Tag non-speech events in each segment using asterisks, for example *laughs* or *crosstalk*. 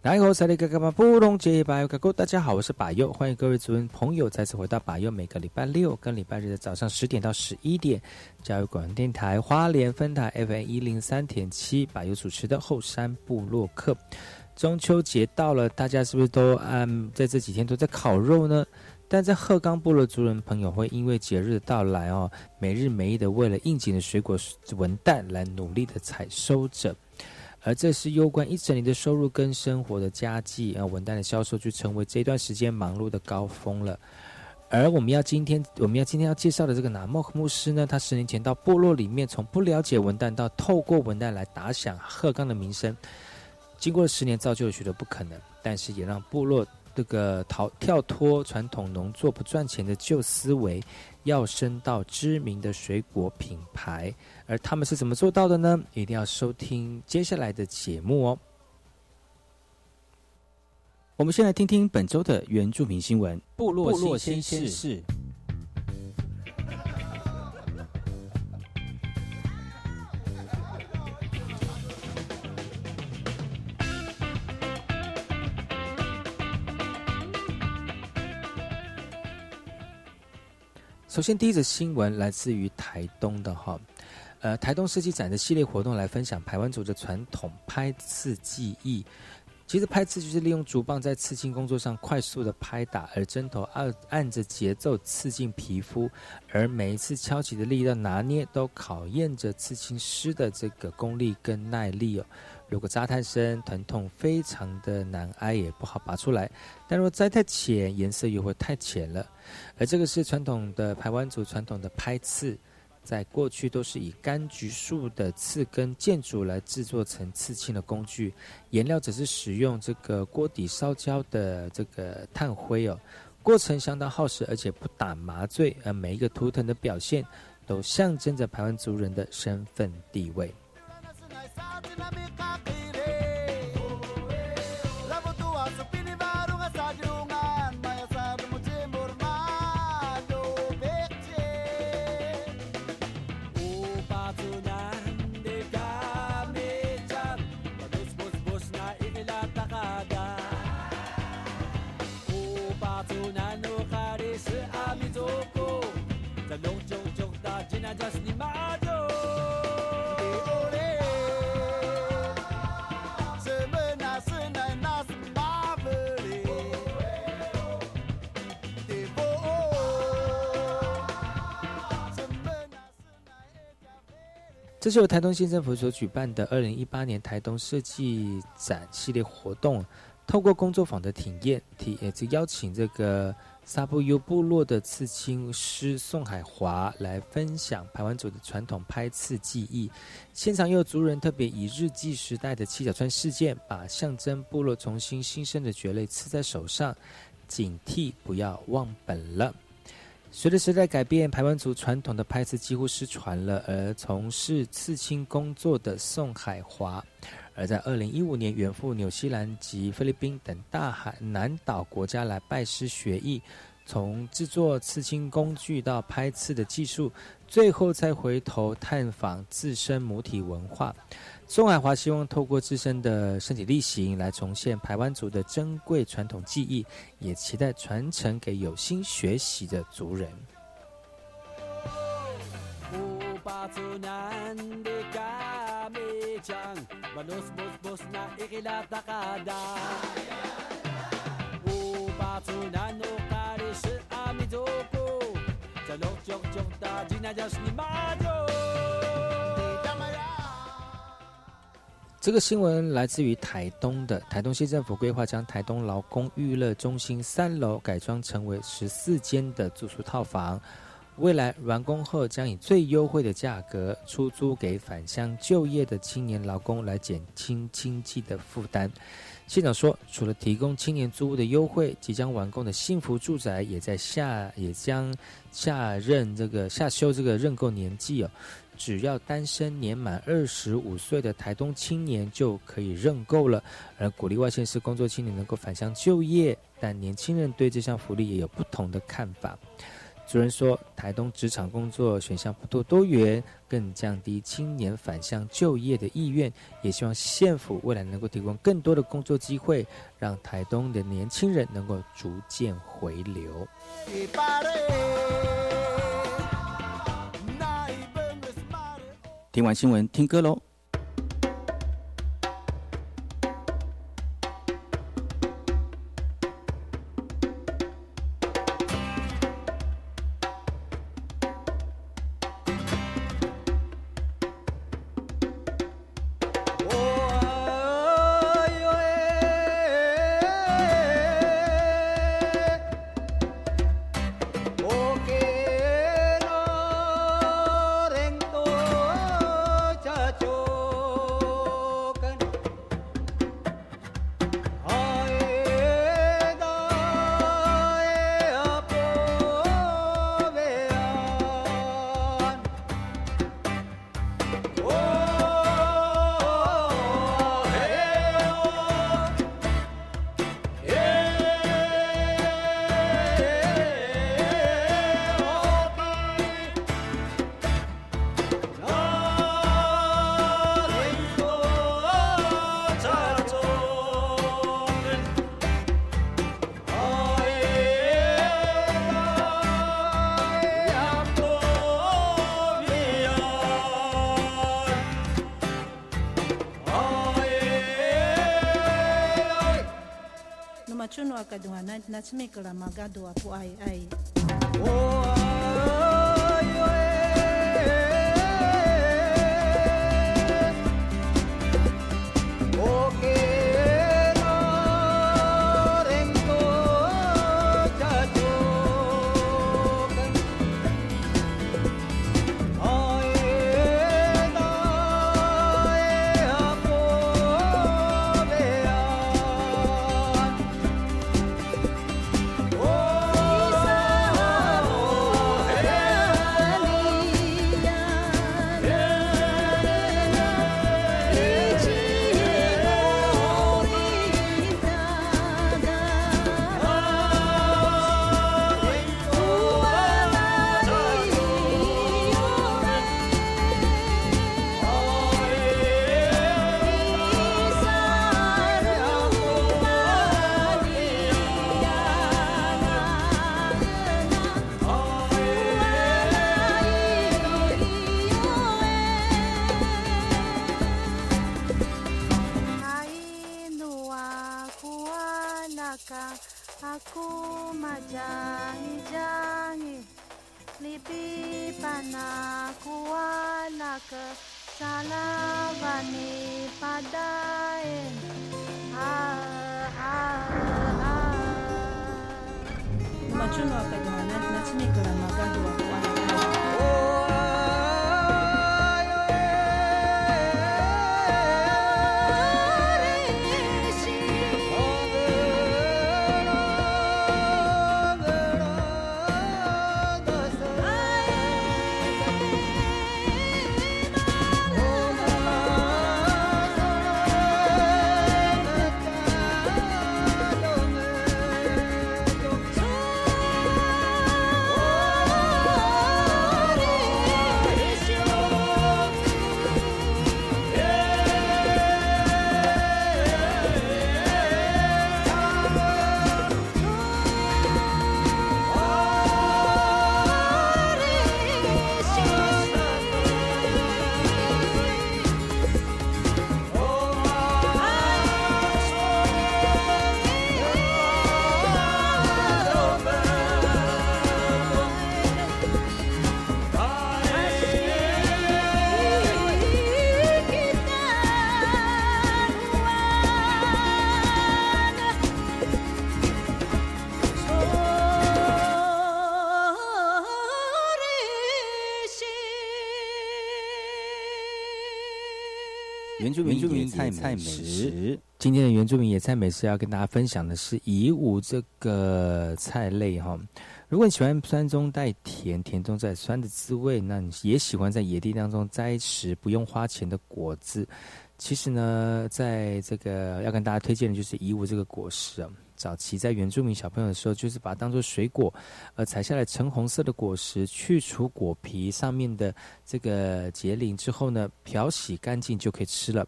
大家好，我是把右，欢迎各位族人朋友再次回到把右。每个礼拜六跟礼拜日的早上十点到十一点，教育广播电台花莲分台 FM 一零三点七，把右主持的后山部落客。中秋节到了，大家是不是都嗯在这几天都在烤肉呢？但在鹤冈部落族人朋友会因为节日的到来哦，每日每夜的为了应景的水果文旦来努力的采收着。而这是攸关一整年的收入跟生活的佳绩啊，文旦的销售就成为这段时间忙碌的高峰了。而我们要今天我们要今天要介绍的这个拿莫克牧师呢，他十年前到部落里面，从不了解文旦到透过文旦来打响鹤冈的名声，经过了十年，造就了许多不可能，但是也让部落这个逃跳脱传统农作不赚钱的旧思维。要升到知名的水果品牌，而他们是怎么做到的呢？一定要收听接下来的节目哦。我们先来听听本周的原住民新闻：部落新鲜事。首先，第一则新闻来自于台东的哈，呃，台东设计展的系列活动来分享台湾族的传统拍刺技艺。其实拍刺就是利用竹棒在刺青工作上快速的拍打，而针头按按着节奏刺进皮肤，而每一次敲击的力道拿捏都考验着刺青师的这个功力跟耐力哦。如果扎太深，疼痛非常的难挨，也不好拔出来；但如果扎太浅，颜色又会太浅了。而这个是传统的台湾族传统的拍刺，在过去都是以柑橘树的刺根建筑来制作成刺青的工具，颜料只是使用这个锅底烧焦的这个炭灰哦，过程相当耗时，而且不打麻醉，而每一个图腾的表现都象征着台湾族人的身份地位。这是由台东县政府所举办的二零一八年台东设计展系列活动，透过工作坊的体验，体也就邀请这个沙布尤部落的刺青师宋海华来分享排湾族的传统拍刺技艺。现场又有族人特别以日记时代的七角川事件，把象征部落重新新生的蕨类刺在手上，警惕不要忘本了。随着时代改变，台湾族传统的拍刺几乎失传了。而从事刺青工作的宋海华，而在二零一五年远赴纽西兰及菲律宾等大海南岛国家来拜师学艺，从制作刺青工具到拍刺的技术，最后再回头探访自身母体文化。宋海华希望透过自身的身体力行来重现排湾族的珍贵传统技艺，也期待传承给有心学习的族人。这个新闻来自于台东的台东县政府规划将台东劳工娱乐中心三楼改装成为十四间的住宿套房，未来完工后将以最优惠的价格出租给返乡就业的青年劳工，来减轻经济的负担。县长说，除了提供青年租屋的优惠，即将完工的幸福住宅也在下也将下任这个下修这个认购年纪哦。只要单身年满二十五岁的台东青年就可以认购了，而鼓励外县市工作青年能够返乡就业，但年轻人对这项福利也有不同的看法。主任说，台东职场工作选项不多多元，更降低青年返乡就业的意愿，也希望县府未来能够提供更多的工作机会，让台东的年轻人能够逐渐回流。听完新闻，听歌喽。na tumekala magado apu ai ai aku majangi-jangi lipi panaku wala kesalawani padain ah, ah, ah. ah. Macuno apegana, natsini kuramaga dua. 住民野菜美食。今天的原住民野菜美食要跟大家分享的是乙武这个菜类哈。如果你喜欢酸中带甜、甜中带酸的滋味，那你也喜欢在野地当中摘食不用花钱的果子。其实呢，在这个要跟大家推荐的就是乙武这个果实啊。早期在原住民小朋友的时候，就是把它当做水果，呃，采下来橙红色的果实，去除果皮上面的这个结鳞之后呢，漂洗干净就可以吃了。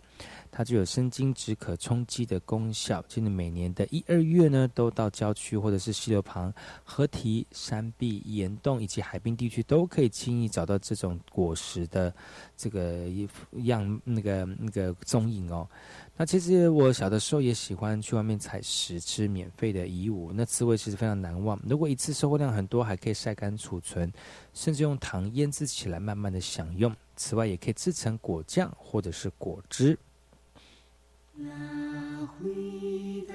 它就有生津止渴、充饥的功效。现在每年的一二月呢，都到郊区或者是溪流旁、河堤、山壁、岩洞以及海滨地区，都可以轻易找到这种果实的这个样那个那个踪影哦。那其实我小的时候也喜欢去外面采食吃免费的遗物，那滋味其实非常难忘，如果一次收获量很多，还可以晒干储存，甚至用糖腌制起来慢慢的享用，此外也可以制成果酱或者是果汁。那回答。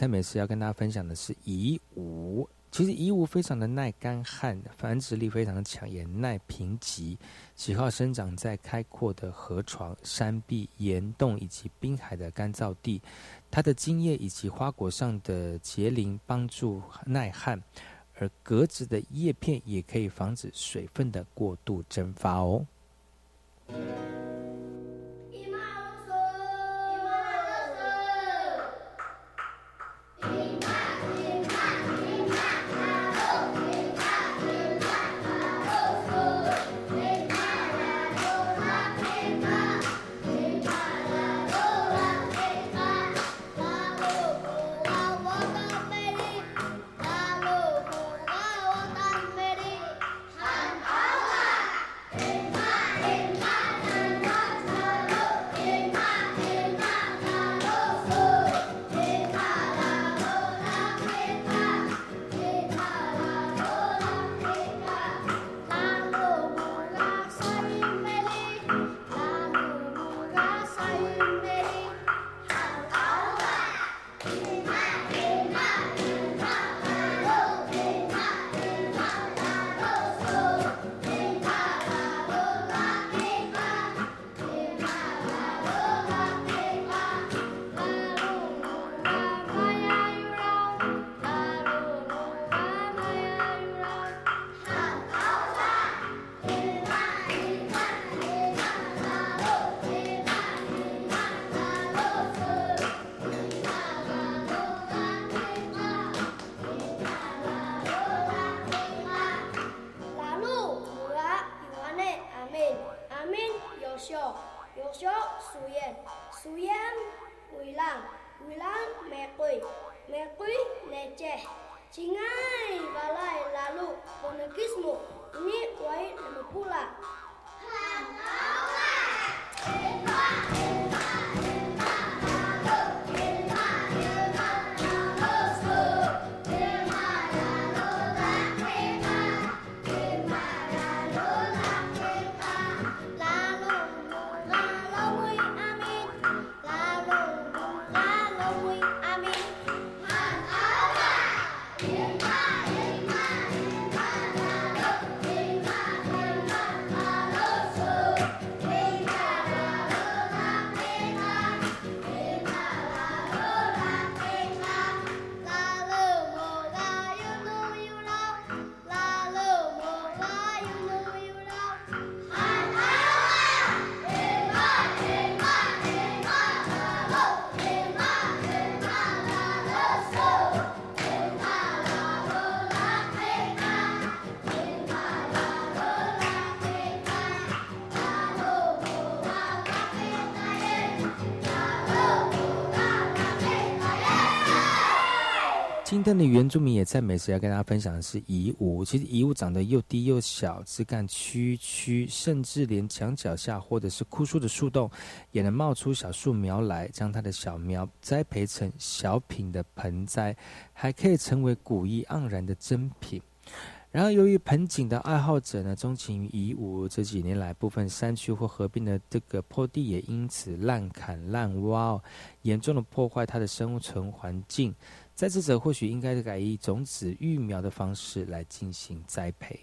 菜美食要跟大家分享的是乙武。其实乙武非常的耐干旱，繁殖力非常强，也耐贫瘠，喜好生长在开阔的河床、山壁、岩洞以及滨海的干燥地。它的茎叶以及花果上的结鳞帮助耐旱，而格子的叶片也可以防止水分的过度蒸发哦。今天的原住民野菜美食要跟大家分享的是乙武。其实乙武长得又低又小，枝干曲曲，甚至连墙脚下或者是枯树的树洞也能冒出小树苗来，将它的小苗栽培成小品的盆栽，还可以成为古意盎然的珍品。然而，由于盆景的爱好者呢钟情于乙武，这几年来部分山区或合并的这个坡地也因此滥砍滥挖，严重的破坏它的生存环境。栽植者或许应该改以种子育苗的方式来进行栽培。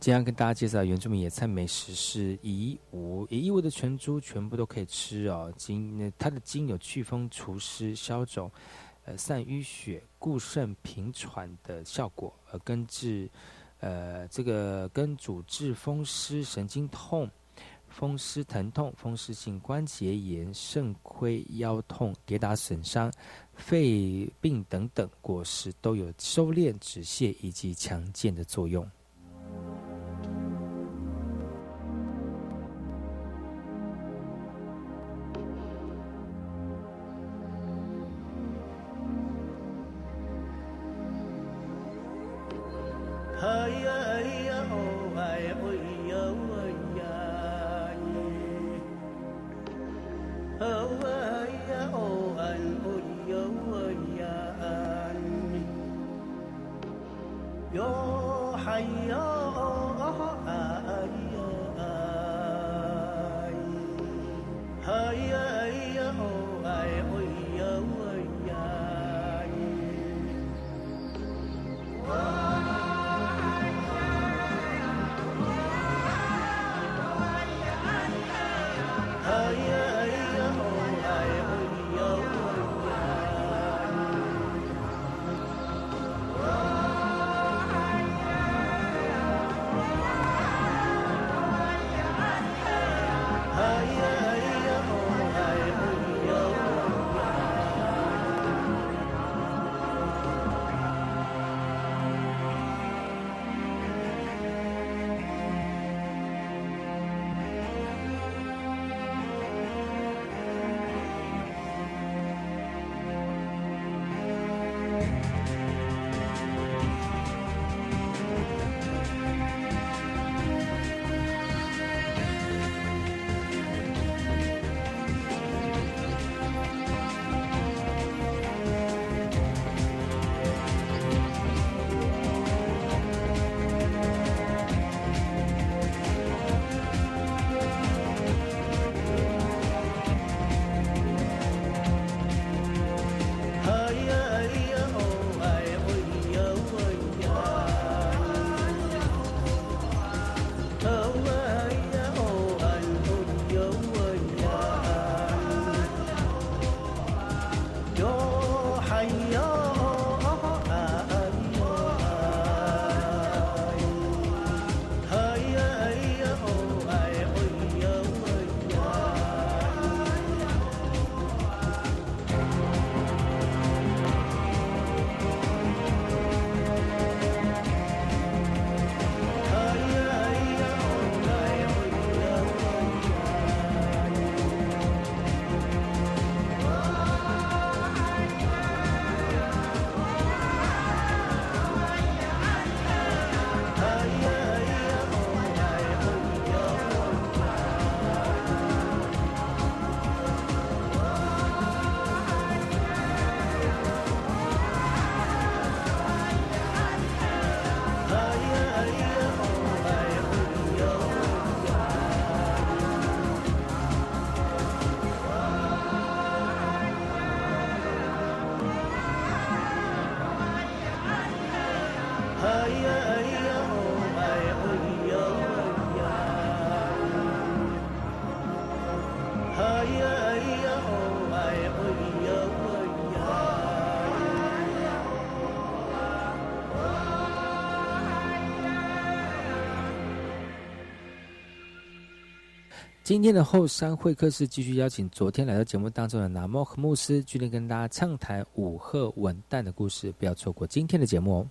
今天跟大家介绍原住民野菜美食是乙五，乙五的全猪全部都可以吃哦。精它的精有祛风除湿消肿，呃散淤血固肾平喘的效果，呃根治呃这个根主治风湿神经痛、风湿疼痛、风湿性关节炎、肾亏腰痛、跌打损伤、肺病等等果实都有收敛止泻以及强健的作用。今天的后山会客室继续邀请昨天来到节目当中的南莫和牧师，今天跟大家畅谈五鹤文旦的故事，不要错过今天的节目哦。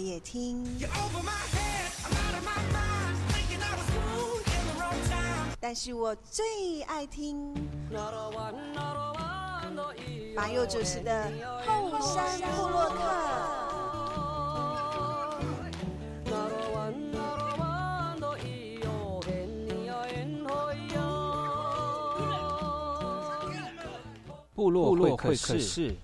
也听，但是我最爱听马佑主持的《后山部落客》。部落会客会客室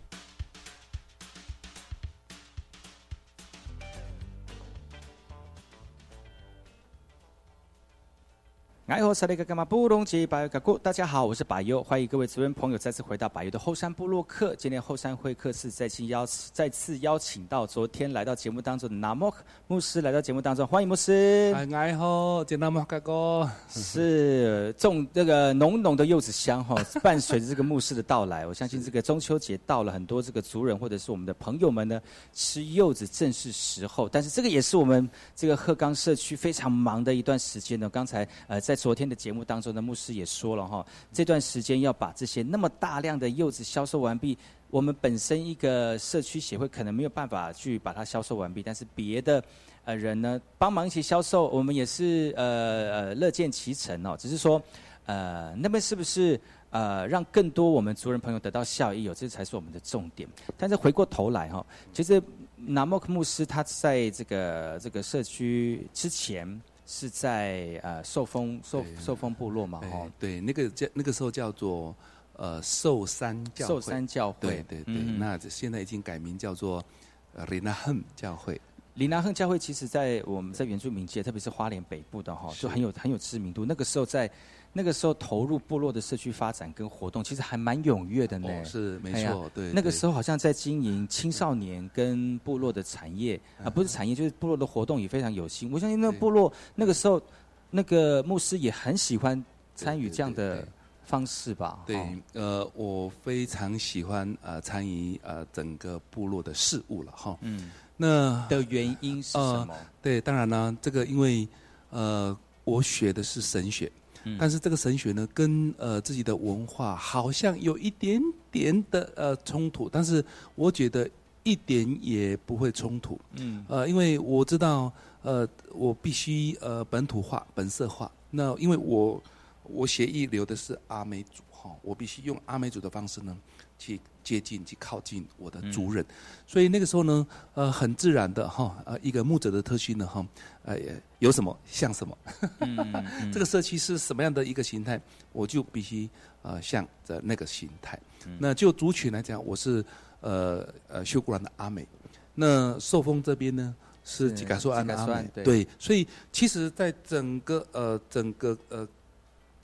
室。哎吼，萨利格干嘛布隆吉巴尤嘎古，大家好，我是百优，欢迎各位族人朋友再次回到百优的后山部落客。今天后山会客室再次邀再次邀请到昨天来到节目当中的拿莫克牧师来到节目当中，欢迎牧师。哎，哎好，见到吗，哥哥？是种这个浓浓的柚子香哈，伴随着这个牧师的到来，*laughs* 我相信这个中秋节到了，很多这个族人或者是我们的朋友们呢，吃柚子正是时候。但是这个也是我们这个鹤冈社区非常忙的一段时间呢。刚才呃在昨天的节目当中呢，牧师也说了哈，这段时间要把这些那么大量的柚子销售完毕。我们本身一个社区协会可能没有办法去把它销售完毕，但是别的呃人呢帮忙一起销售，我们也是呃呃乐见其成哦。只是说呃那边是不是呃让更多我们族人朋友得到效益哦，这才是我们的重点。但是回过头来哈、其实南莫克牧师他在这个这个社区之前是在呃寿丰寿对寿丰部落嘛哈、哎，对，那个叫那个时候叫做呃寿山教会。寿山教会对对对，嗯那现在已经改名叫做呃林纳亨教会。林纳亨教会其实，在我们在原住民界，特别是花莲北部的哈，就很有很有知名度。那个时候在那个时候投入部落的社区发展跟活动，其实还蛮踊跃的呢。哦，是没错，对。那个对时候好像在经营青少年跟部落的产业啊，不是产业，就是部落的活动也非常有心。我相信那个部落那个时候，那个牧师也很喜欢参与这样的方式吧。对哦，呃，我非常喜欢呃参与呃整个部落的事务了哈。嗯，那的原因是什呃么？对，当然呢，这个因为呃我学的是神学，嗯但是这个神学呢跟呃自己的文化好像有一点点的呃冲突，但是我觉得一点也不会冲突。嗯呃，因为我知道，呃，我必须呃本土化、本色化。那因为我我协议留的是阿美族哈，我必须用阿美族的方式呢，去接近、去靠近我的族人。所以那个时候呢，呃，很自然的哈，呃，一个牧者的特性呢，哈，呃，有什么像什么。*laughs* 这个社区是什么样的一个形态，我就必须呃像着那个形态。那就族群来讲，我是呃呃修古兰的阿美，那寿丰这边呢是吉嘎苏安的阿美，对，所以其实，在整个呃整个呃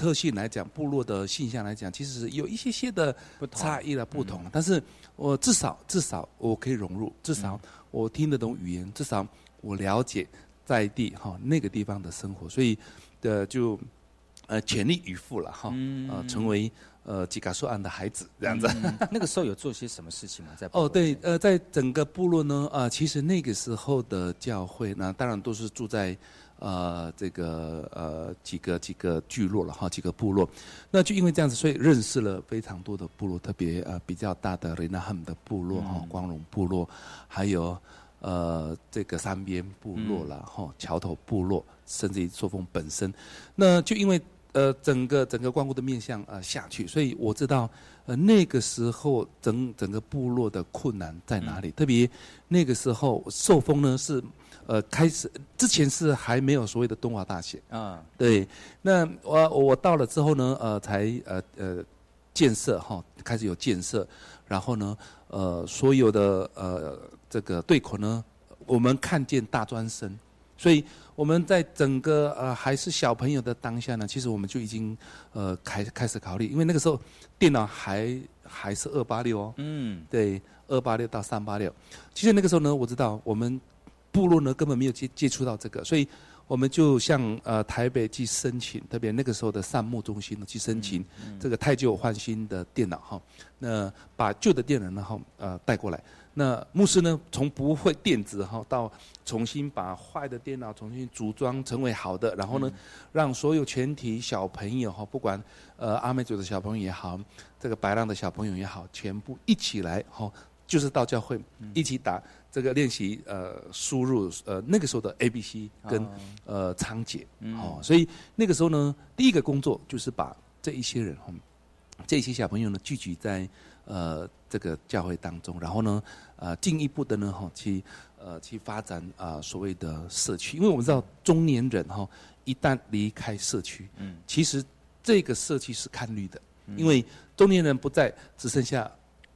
特性来讲，部落的现象来讲，其实是有一些些的差异的不同，但是我至少至少我可以融入，至少我听得懂语言，至少我了解在地哈那个地方的生活，所以的就呃全力以赴了哈，呃成为。呃，吉卡索安的孩子这样子，*laughs* 那个时候有做些什么事情吗？在哦，对，呃，在整个部落呢，啊，其实那个时候的教会，那当然都是住在呃这个呃几个几个聚落了哈，几个部落，那就因为这样子，所以认识了非常多的部落，特别呃比较大的雷纳汉姆的部落哈，光荣部落，还有呃这个山边部落了哈，桥头部落，甚至于朔风本身，那就因为。呃，整个整个光顾的面向呃下去，所以我知道，呃那个时候整整个部落的困难在哪里？特别那个时候受封呢是，呃开始之前是还没有所谓的东华大学。啊，对，那我我到了之后呢，呃才呃呃建设哈，开始有建设，然后呢，呃所有的呃这个对口呢，我们看见大专生，所以。我们在整个呃还是小朋友的当下呢，其实我们就已经呃开开始考虑，因为那个时候电脑还还是二八六哦，嗯，对，二八六到三八六。其实那个时候呢，我知道我们部落呢根本没有接接触到这个，所以我们就向呃台北去申请，特别那个时候的善牧中心呢去申请这个太旧换新的电脑哈，那把旧的电脑然后呃带过来。那牧师呢，从不会电子哈，到重新把坏的电脑重新组装成为好的，然后呢，让所有全体小朋友哈，不管呃阿美族的小朋友也好，这个白浪的小朋友也好，全部一起来哈，就是到教会一起打这个练习呃输入呃那个时候的 A B C 跟呃仓颉。哦，所以那个时候呢，第一个工作就是把这一些人哈，这些小朋友呢聚集在。呃，这个教会当中，然后呢，呃，进一步的呢，哈，去呃去发展啊，所谓的社区，因为我们知道中年人哈，一旦离开社区，嗯，其实这个社区是看绿的，因为中年人不在，只剩下。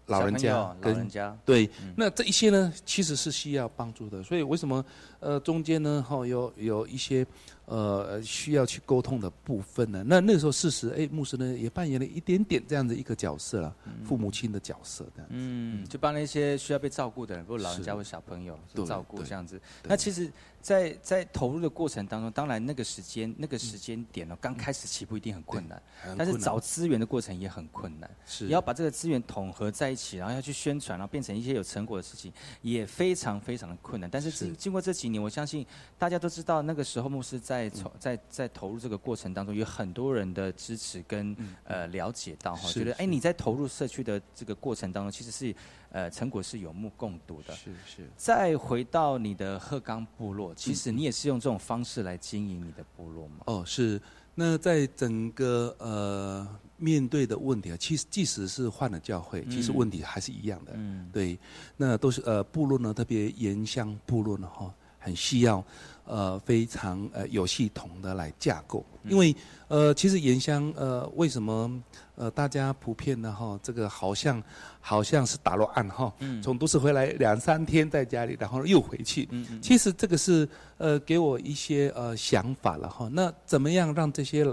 老人家跟对，那这一些呢，其实是需要帮助的。所以为什么呃中间呢，哈有有一些呃需要去沟通的部分呢？那那时候事实，哎，牧师呢也扮演了一点点这样的一个角色了，父母亲的角色这样子。嗯，就帮那些需要被照顾的人，不老人家或小朋友照顾这样子。那其实。在在投入的过程当中，当然那个时间那个时间点呢，刚开始起步一定很困难，但是找资源的过程也很困难。是，你要把这个资源统合在一起，然后要去宣传，然后变成一些有成果的事情，也非常非常的困难。但是经经过这几年，我相信大家都知道，那个时候牧师在从在在投入这个过程当中，有很多人的支持跟呃了解到哈，觉得哎你在投入社区的这个过程当中，其实是。呃，成果是有目共睹的。是是。再回到你的鹤冈部落，其实你也是用这种方式来经营你的部落吗？哦，是。那在整个呃面对的问题啊，其实即使是换了教会，其实问题还是一样的。嗯。对。那都是呃部落呢，特别盐乡部落呢，哈，很需要呃非常呃有系统的来架构，因为呃其实盐乡呃为什么？呃，大家普遍的哈，这个好像好像是打落案哈，从都市回来两三天在家里，然后又回去。其实这个是呃给我一些呃想法了哈。那怎么样让这些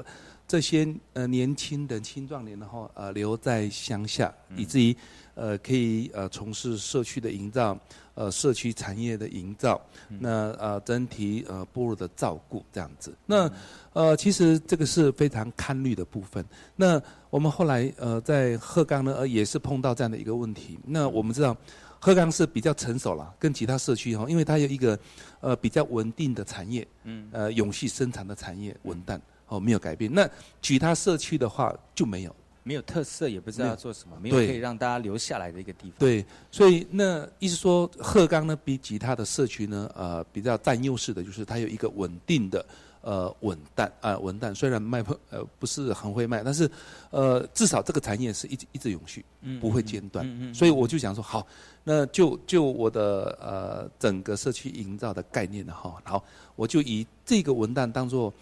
这些呃年轻的青壮年的话呃留在乡下，以至于呃可以呃从事社区的营造，呃社区产业的营造，那呃整体呃部落的照顾这样子。那呃其实这个是非常堪虑的部分。那我们后来呃在鹤岗呢，呃也是碰到这样的一个问题。那我们知道，鹤岗是比较成熟了，跟其他社区哈，因为它有一个呃比较稳定的产业，嗯，呃永续生产的产业稳当哦没有改变。那其他社区的话就没有，没有特色，也不知道要做什么，没有可以让大家留下来的一个地方。对，所以那意思说鹤冈呢比其他的社区呢呃比较占优势的就是它有一个稳定的。呃稳蛋啊稳蛋，虽然卖不呃不是很会卖，但是呃至少这个产业是一直一直永续，嗯不会间断。嗯嗯所以我就想说，好，那就就我的呃整个社区营造的概念呢，哈，好，我就以这个文旦当做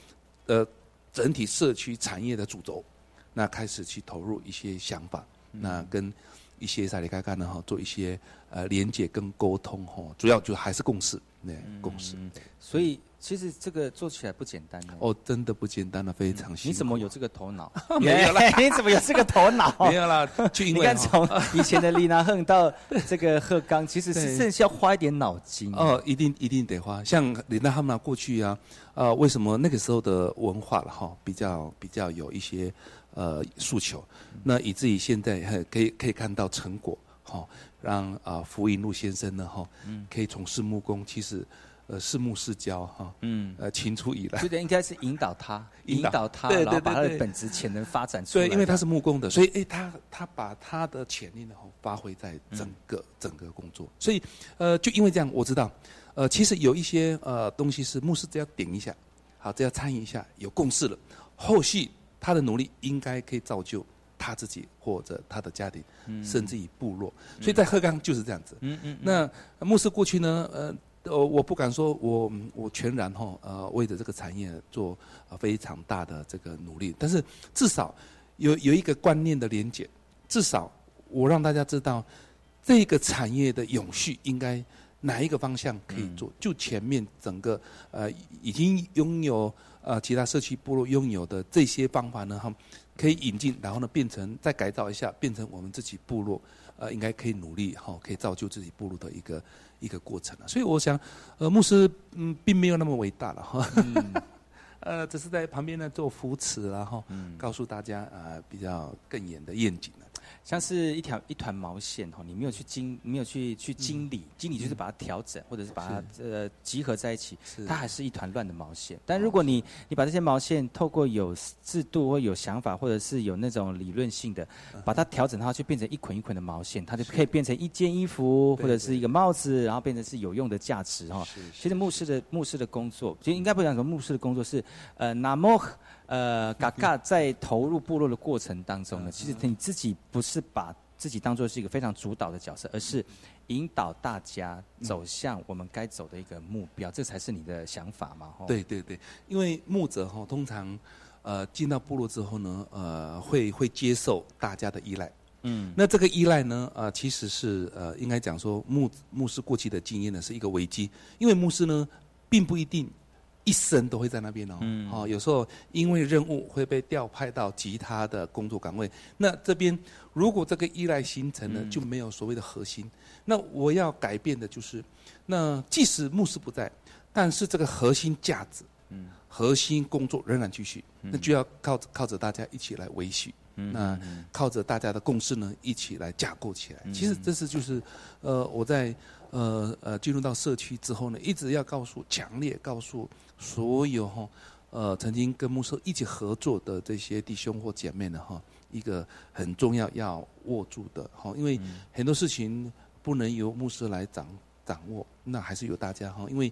呃整体社区产业的主轴，那开始去投入一些想法，那跟一些萨里嘎嘎呢哈做一些呃连接跟沟通哈，主要就还是共识，对，共识。所以其实这个做起来不简单呢。哦，真的不简单了，非常辛苦。你怎么有这个头脑？*laughs* 没有啦 *laughs* 你怎么有这个头脑？*laughs* 没有啦，就因为你看从以前的丽娜亨到这个鹤冈，其实是对真是要花一点脑筋。哦，一定一定得花。像李娜他们过去啊，呃，为什么那个时候的文化了哈，比较比较有一些呃诉求，那以至于现在呃可以可以看到成果哈、让啊福音路先生呢哈，可以从事木工，其实呃是木是教哈，嗯，呃青出以来。觉，得应该是引导他，引引导导他，对对然后把他的本质潜能发展出来。对，因为他是木工的，所以诶，他他把他的潜力呢吼发挥在整个、整个工作，所以呃，就因为这样，我知道，呃，其实有一些呃东西是牧师只要顶一下，好，只要参与一下，有共识了，后续他的努力应该可以造就他自己或者他的家庭，甚至于部落，所以在鹤冈就是这样子。嗯嗯，那牧师过去呢，呃，呃，我不敢说我嗯我全然哈呃为着这个产业做呃非常大的这个努力，但是至少有有一个观念的连结，至少我让大家知道这个产业的永续应该哪一个方向可以做，就前面整个呃已经拥有呃其他社区部落拥有的这些方法呢，哈，可以引进，然后呢变成再改造一下，变成我们自己部落呃应该可以努力哈，可以造就自己部落的一个一个过程了。所以我想，呃，牧师嗯并没有那么伟大了哈，*laughs* 呃，只是在旁边呢做扶持然后告诉大家呃比较更远的愿景。啊像是一条一团毛线哈，你没有去经，没有去去经理，经理就是把它调整，或者是把它呃集合在一起，它还是一团乱的毛线。但如果你你把这些毛线透过有制度或有想法，或者是有那种理论性的，把它调整它去变成一捆一捆的毛线，它就可以变成一件衣服或者是一个帽子，然后变成是有用的价值哈。其实牧师的牧师的工作，其实应该不讲说牧师的工作是呃那么。呃，嘎嘎在投入部落的过程当中呢，其实你自己不是把自己当做是一个非常主导的角色，而是引导大家走向我们该走的一个目标，这才是你的想法嘛？吼对对对，因为牧者哈、通常呃进到部落之后呢，呃会会接受大家的依赖。嗯，那这个依赖呢，呃，其实是呃，应该讲说牧牧师过去的经验呢是一个危机，因为牧师呢并不一定一生都会在那边哦，嗯。哦，有时候因为任务会被调派到其他的工作岗位，那这边如果这个依赖形成了，嗯。就没有所谓的核心。那我要改变的就是，那即使牧师不在，但是这个核心价值，嗯核心工作仍然继续，那就要靠靠着大家一起来维系。嗯那靠着大家的共识呢，一起来架构起来。嗯其实这是就是，呃，我在呃呃进入到社区之后呢，一直要告诉、强烈告诉所有哈，呃，曾经跟牧师一起合作的这些弟兄或姐妹呢哈，一个很重要要握住的哈，因为很多事情不能由牧师来掌掌握，那还是由大家哈，因为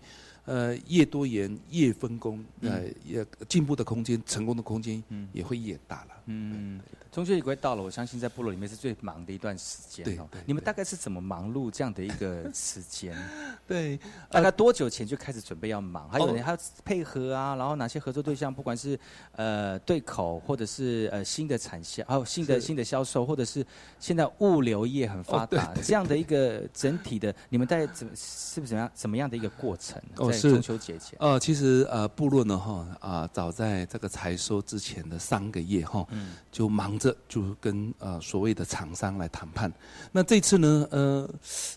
呃越多元越分工，呃也进步的空间、成功的空间也会越大了。嗯，中秋节快到了，我相信在部落里面是最忙的一段时间哦。对对你们大概是怎么忙碌这样的一个时间？*laughs* 对，大概多久前就开始准备要忙？还有哦人还要配合啊，然后哪些合作对象，不管是呃对口，或者是呃新的产销，还有新的新的销售，或者是现在物流业很发达，这样的一个整体的，你们在怎么是不是怎么样怎么样的一个过程？在中秋节前，呃，其实呃，部落呢哈啊、早在这个采收之前的三个月哈，嗯就忙着就跟呃所谓的厂商来谈判。那这次呢，呃，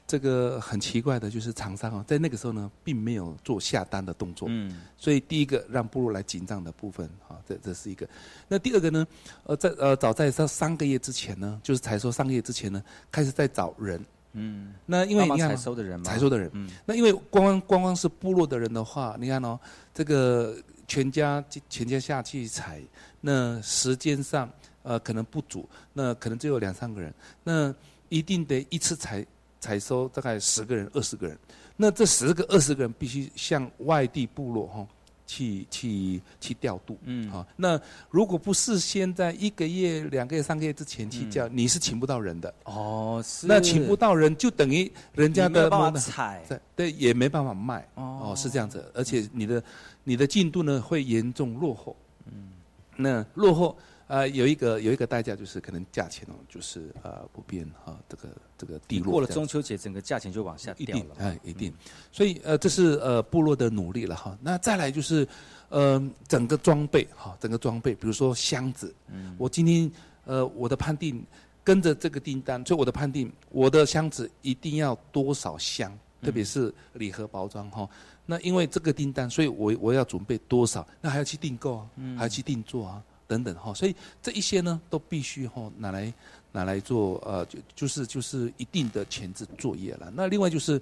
这个很奇怪的就是厂商啊，在那个时候呢，并没有做下单的动作。嗯所以第一个让部落来紧张的部分，啊，这这是一个。那第二个呢，呃，在呃早在上三个月之前呢，就是采收三个月之前呢，开始在找人。嗯，那因为你看采收的人嘛？采收的人，嗯那因为光光光光是部落的人的话，你看哦，这个全家全家下去采，那时间上呃可能不足，那可能只有两三个人，那一定得一次采采收大概十个人、二十个人，那这十个、二十个人必须向外地部落哈、去去去调度，嗯，好，那如果不事先在一个月、两个月、三个月之前去叫，你是请不到人的。哦，是。那请不到人，就等于人家的没办法采，对，也没办法卖。哦，是这样子，而且你的你的进度呢会严重落后。嗯，那落后。呃，有一个有一个代价就是可能价钱哦，就是呃不变哈，这个这个低落。过了中秋节，整个价钱就往下掉了。哎，一定。所以呃，这是呃部落的努力了哈。那再来就是，呃，整个装备哈，整个装备，比如说箱子。嗯。我今天呃我的判定跟着这个订单，所以我的判定我的箱子一定要多少箱，特别是礼盒包装哈。那因为这个订单，所以我我要准备多少，那还要去订购啊，还要去定做啊。等等哈，所以这一些呢，都必须哈拿来拿来做呃，就就是就是一定的前置作业了。那另外就是，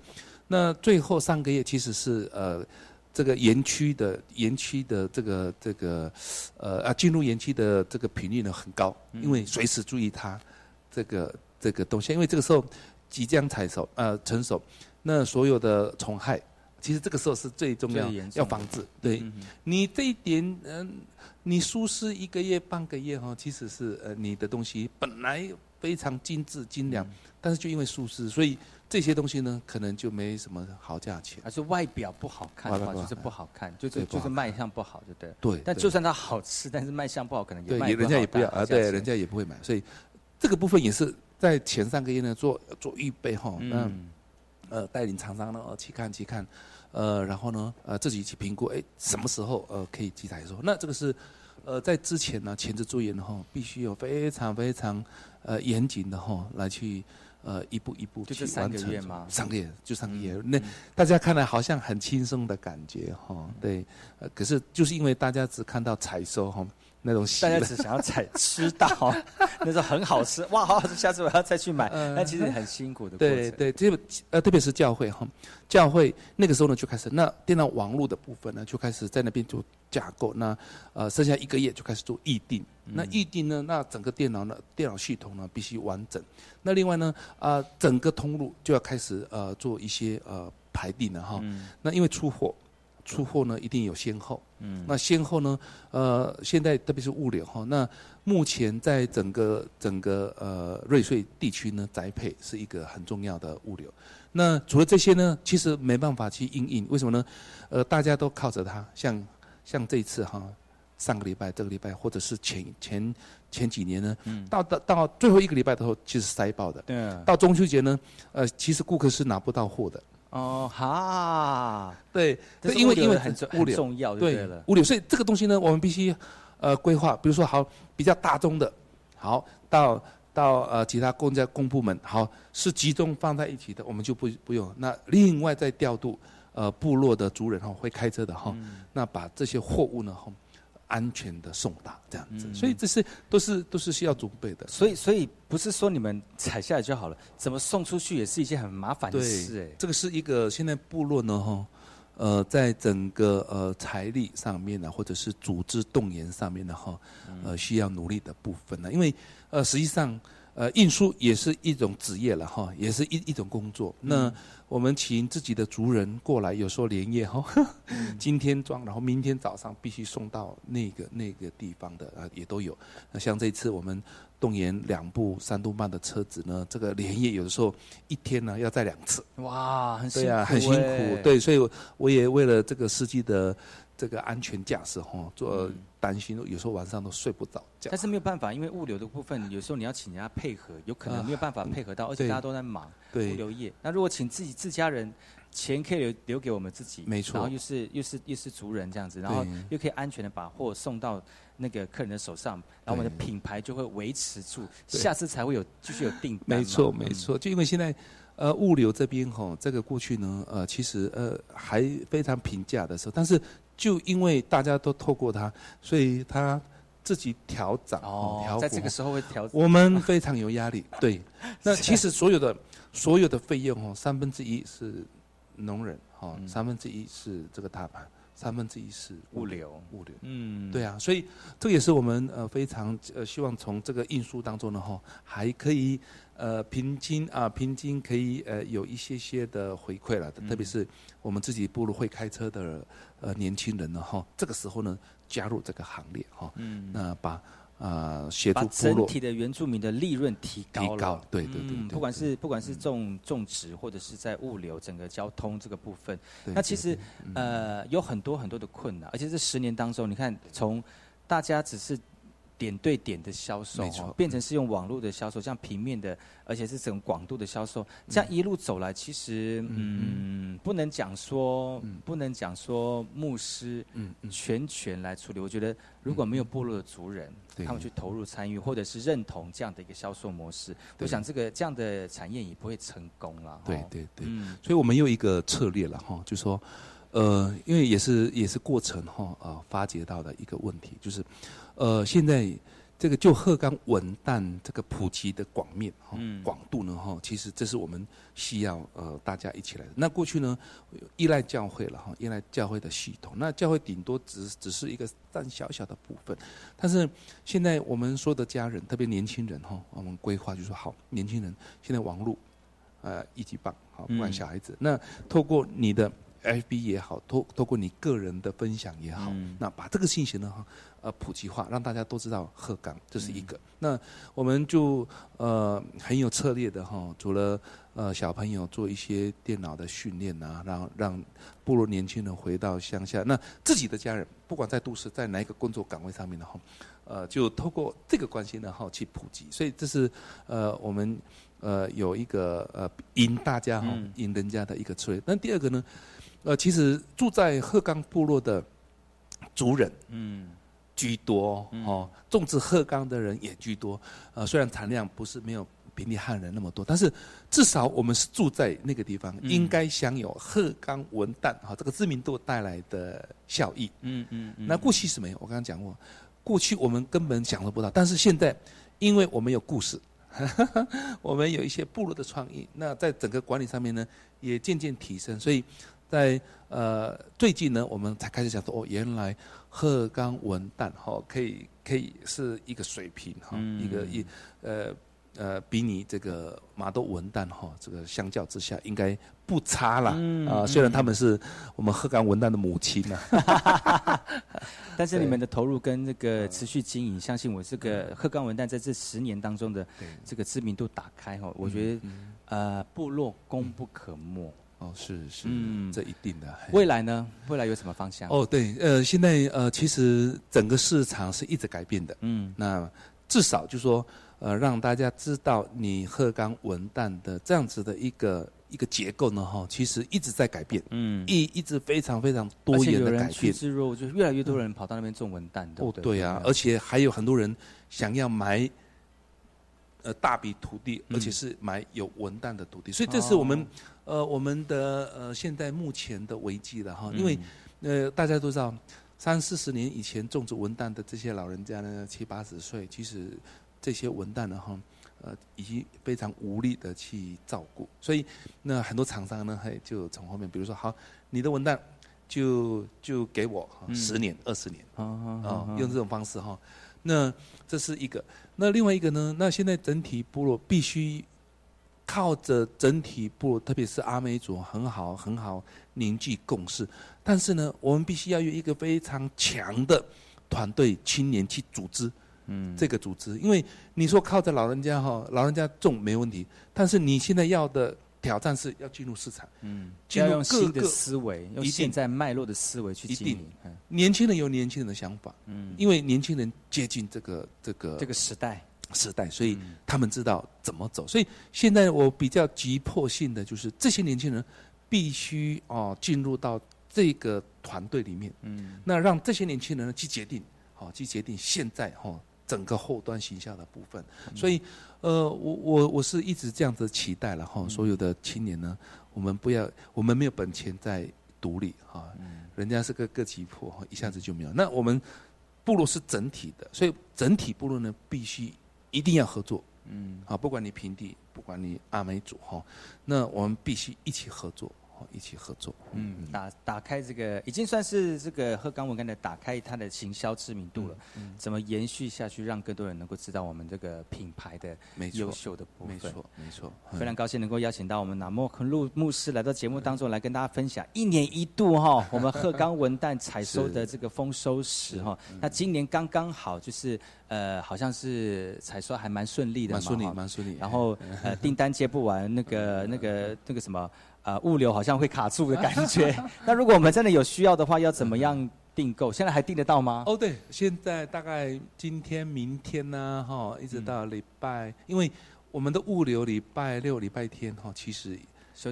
那最后三个月其实是呃，这个园区的园区的这个这个呃啊进入园区的这个频率呢很高，因为随时注意它这个这个东西，因为这个时候即将采收呃成熟，那所有的虫害，其实这个时候是最重要要防治。对你这一点嗯。你疏失一个月半个月哈，其实是呃你的东西本来非常精致精良，但是就因为疏失，所以这些东西呢可能就没什么好价钱。而是外表不好看的话，就是不好看，就是就是卖相不好，就对？对。但就算它好吃，但是卖相不好，可能也卖人家也不要啊，对，人家也不会买。所以这个部分也是在前三个月呢做做预备哈，嗯，呃带领厂商呢去看去看。呃，然后呢，呃，自己去评估，哎，什么时候呃可以集采说？那这个是，呃，在之前呢，前置作业呢，哈，必须有非常非常呃严谨的哈来去呃一步一步去完成。三个月就三个月，那大家看来好像很轻松的感觉哈，对，呃，可是就是因为大家只看到采收哈。那种大家只想要采吃到，*laughs* 那种很好吃哇！好好吃，下次我要再去买。那其实很辛苦的过程。对对，这呃，特别是教会哈，教会那个时候呢就开始，那电脑网络的部分呢就开始在那边做架构。那呃，剩下一个月就开始做预定。那预定呢，那整个电脑呢，电脑系统呢必须完整。那另外呢，啊，整个通路就要开始呃做一些呃排定了哈。那因为出货。出货呢，一定有先后。嗯，那先后呢，呃，现在特别是物流哈，那目前在整个整个呃瑞穗地区呢，宅配是一个很重要的物流。那除了这些呢，其实没办法去应应，为什么呢？呃，大家都靠着它，像像这一次哈，上个礼拜、这个礼拜，或者是前前前几年呢，到到到最后一个礼拜的时候，其实塞爆的。对。到中秋节呢，呃，其实顾客是拿不到货的。哦哈，对，这因为因为很物流重要，对了，物流，所以这个东西呢，我们必须呃规划，比如说好比较大宗的，好到到呃其他公家公部门，好是集中放在一起的，我们就不不用，那另外再调度呃部落的族人哈，会开车的哈，那把这些货物呢哈。安全的送达这样子，所以这是都是都是需要准备的。所以所以不是说你们采下来就好了，怎么送出去也是一件很麻烦的事哎。这个是一个现在部落呢哈，呃，在整个呃财力上面呢，或者是组织动员上面的哈，呃，需要努力的部分呢，因为呃实际上。呃，运输也是一种职业了哈，也是一一种工作。那我们请自己的族人过来，有时候连夜哈，今天装，然后明天早上必须送到那个那个地方的啊，也都有。那像这次我们动员两部三度半的车子呢，这个连夜有的时候一天呢要载两次。哇，很辛苦，很辛苦。对，所以我也为了这个司机的。这个安全驾驶哈，做担心，有时候晚上都睡不着觉。但是没有办法，因为物流的部分，有时候你要请人家配合，有可能没有办法配合到，而且大家都在忙物流业。那如果请自己自家人，钱可以留留给我们自己，没错。然后又是又是又是族人这样子，然后又可以安全的把货送到那个客人的手上，然后我们的品牌就会维持住，下次才会有继续有订单。没错没错，就因为现在呃物流这边哈，这个过去呢呃其实呃还非常平价的时候，但是。就因为大家都透过它，所以它自己调涨哦，在这个时候会调。我们非常有压力，对。那其实所有的所有的费用哦，三分之一是农人，哈，三分之一是这个大盘，三分之一是物流，物流，嗯，对啊，所以这个也是我们呃非常呃希望从这个运输当中呢哈，还可以呃平均啊平均可以呃有一些些的回馈了，特别是我们自己步入会开车的呃年轻人呢哈，这个时候呢加入这个行列哈，嗯。那把啊协把整体的原住民的利润提高了。提高对对对不管是不管是种种植或者是在物流整个交通这个部分，对那其实呃有很多很多的困难，而且这十年当中，你看从大家只是点对点的销售变成是用网络的销售，这样平面的，而且是整个广度的销售，这样一路走来，其实嗯不能讲说不能讲说牧师嗯嗯。全权来处理，我觉得如果没有部落的族人，对。他们去投入参与，或者是认同这样的一个销售模式，我想这个这样的产业也不会成功了。哦。对对。对，嗯。所以我们有一个策略了哈，就说，呃，因为也是也是过程哈啊发掘到的一个问题，就是，呃，现在这个就鹤冈文旦这个普及的广面哈嗯广度呢哈，其实这是我们需要呃大家一起来的。那过去呢依赖教会了哈，依赖教会的系统，那教会顶多只只是一个占小小的部分，但是现在我们说的家人，特别年轻人哈，我们规划就说好，年轻人现在网络。呃一级棒，好，不管嗯小孩子，那透过你的 FB 也好，透透过你个人的分享也好，嗯那把这个信息呢，哈，呃，普及化，让大家都知道鹤岗，这是一个。嗯那我们就呃很有策略的哈，除了呃小朋友做一些电脑的训练啊，让让部落年轻人回到乡下，那自己的家人，不管在都市，在哪一个工作岗位上面的哈，呃，就透过这个关系呢，哈，去普及。所以这是呃我们呃有一个呃引大家哈嗯，引人家的一个策略。那第二个呢，呃，其实住在鹤冈部落的族人嗯居多哦，种植鹤冈的人也居多。呃，虽然产量不是没有平地汉人那么多，但是至少我们是住在那个地方，嗯应该享有鹤冈文旦哈这个知名度带来的效益。嗯嗯嗯那过去是没有，我刚刚讲过，过去我们根本享受不到，但是现在，因为我们有故事，*laughs* 我们有一些部落的创意，那在整个管理上面呢，也渐渐提升，所以在呃最近呢，我们才开始想说，哦，原来鹤冈文旦哈、可以可以是一个水平哈、嗯一个一呃。呃，比你这个马豆文旦哈，这个相较之下应该不差啦。啊、嗯虽然他们是我们鹤冈文旦的母亲呐、*laughs* 但是你们的投入跟这个持续经营，相信我这个鹤冈文旦在这十年当中的这个知名度打开哈，我觉得呃部落功不可没。哦，是是，嗯这一定的。未来呢？未来有什么方向？哦，对，呃，现在呃，其实整个市场是一直改变的。嗯那至少就说，呃，让大家知道你鹤岗文旦的这样子的一个一个结构呢，哈，其实一直在改变，嗯，一一直非常非常多且有人元的改变。趋之若鹜，就是越来越多人跑到那边种文旦，对哦不，对？对呀、而且还有很多人想要买，呃，大笔土地，嗯。而且是买有文旦的土地，所以这是我们、哦。呃我们的呃现在目前的危机了哈，因为嗯呃大家都知道，三四十年以前种植文旦的这些老人家呢，七八十岁，其实这些文旦呢哈。呃，已经非常无力的去照顾，所以那很多厂商呢，还就从后面，比如说，好，你的文旦就就给我十年、二十年，啊啊、用这种方式哈。那这是一个，那另外一个呢？那现在整体部落必须靠着整体部落，特别是阿美族很好很好凝聚共识。但是呢，我们必须要有一个非常强的团队青年去组织。嗯，这个组织，因为你说靠着老人家哈，老人家种没问题，但是你现在要的挑战是要进入市场，嗯，进要入各个用新的思维，用现在脉络的思维去经营。嗯年轻人有年轻人的想法，嗯，因为年轻人接近这个这个这个时代，时代，所以嗯他们知道怎么走。所以现在我比较急迫性的就是这些年轻人必须哦进入到这个团队里面，嗯那让这些年轻人呢去决定，好、去决定现在哈、整个后端形象的部分。所以呃，我我我是一直这样子期待了哈、所有的青年呢，我们不要，我们没有本钱在独立哈、人家是个个体户，一下子就没有。那我们部落是整体的，所以整体部落呢必须一定要合作。嗯啊，不管你平地，不管你阿美族哈，那我们必须一起合作。哈一起合作。嗯，打打开这个已经算是这个鹤冈文干的打开它的行销知名度了。嗯，怎么延续下去，让更多人能够知道我们这个品牌的优秀的部分？没错，没错。非常高兴能够邀请到我们南莫克路牧师来到节目当中来跟大家分享一年一度哈我们鹤冈文旦采收的这个丰收时哈。那今年刚刚好就是呃好像是采收还蛮顺利的嘛，蛮顺利，蛮顺利。然后呃订单接不完，那个 *laughs* 那个那个什么。啊，物流好像会卡住的感觉。*laughs* 那如果我们真的有需要的话，要怎么样订购？现在还订得到吗？哦，对，现在大概今天、明天呢，哈，一直到礼拜，因为我们的物流礼拜六、礼拜天哈，其实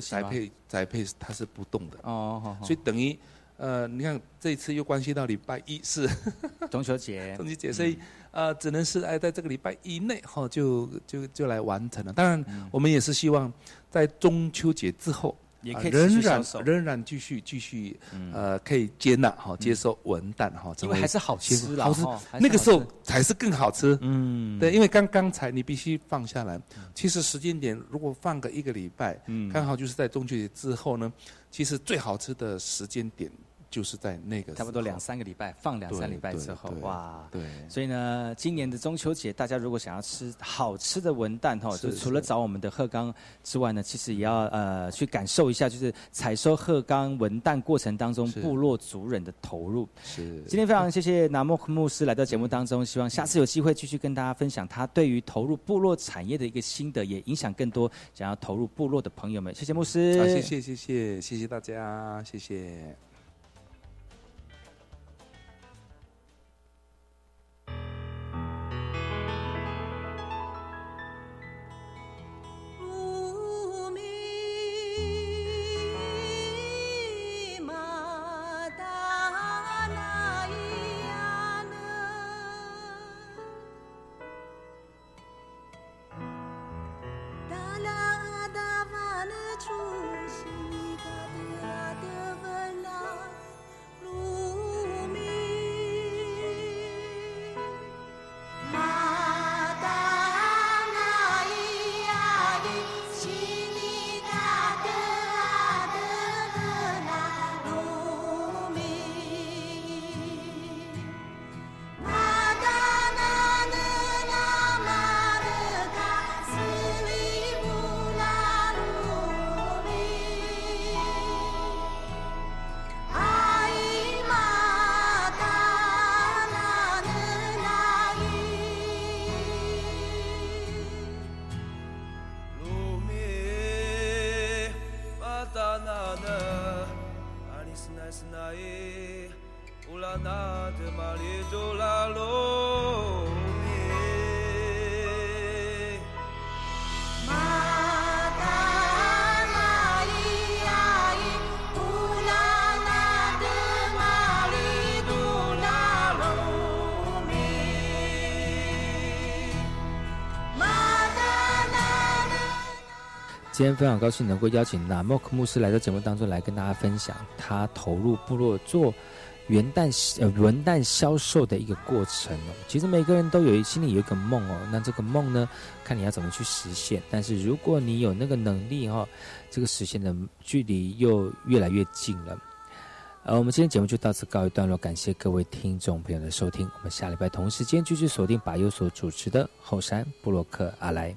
宅配宅配它是不动的哦，所以等于呃，你看这一次又关系到礼拜一是 *laughs* 中秋节，中秋节，所以呃，只能是哎，在这个礼拜以内哈，就就就来完成了。当然，我们也是希望。在中秋节之后，也可以仍然仍然继续继续呃，可以接纳哈，接受文旦哈，因为还是好吃，好吃，那个时候才是更好吃。嗯，对，因为刚刚才你必须放下来。其实时间点如果放个一个礼拜，嗯，刚好就是在中秋节之后呢，其实最好吃的时间点。就是在那个差不多两三个礼拜，放两三礼拜之后，哇，对，所以呢，今年的中秋节，大家如果想要吃好吃的文旦哈，就除了找我们的鹤冈之外呢，其实也要呃去感受一下，就是采收鹤冈文旦过程当中部落族人的投入。是，今天非常谢谢南莫牧师来到节目当中，希望下次有机会继续跟大家分享他对于投入部落产业的一个心得，也影响更多想要投入部落的朋友们。谢谢牧师，好，谢谢谢谢谢谢大家，谢谢。今天非常高兴能够邀请纳莫克牧师来到节目当中来跟大家分享他投入部落做元旦呃元旦销售的一个过程哦。其实每个人都有心里有一个梦哦，那这个梦呢，看你要怎么去实现。但是如果你有那个能力哈，这个实现的距离又越来越近了。呃，我们今天节目就到此告一段落，感谢各位听众朋友的收听。我们下礼拜同时间继续锁定把优所主持的后山布洛克阿来。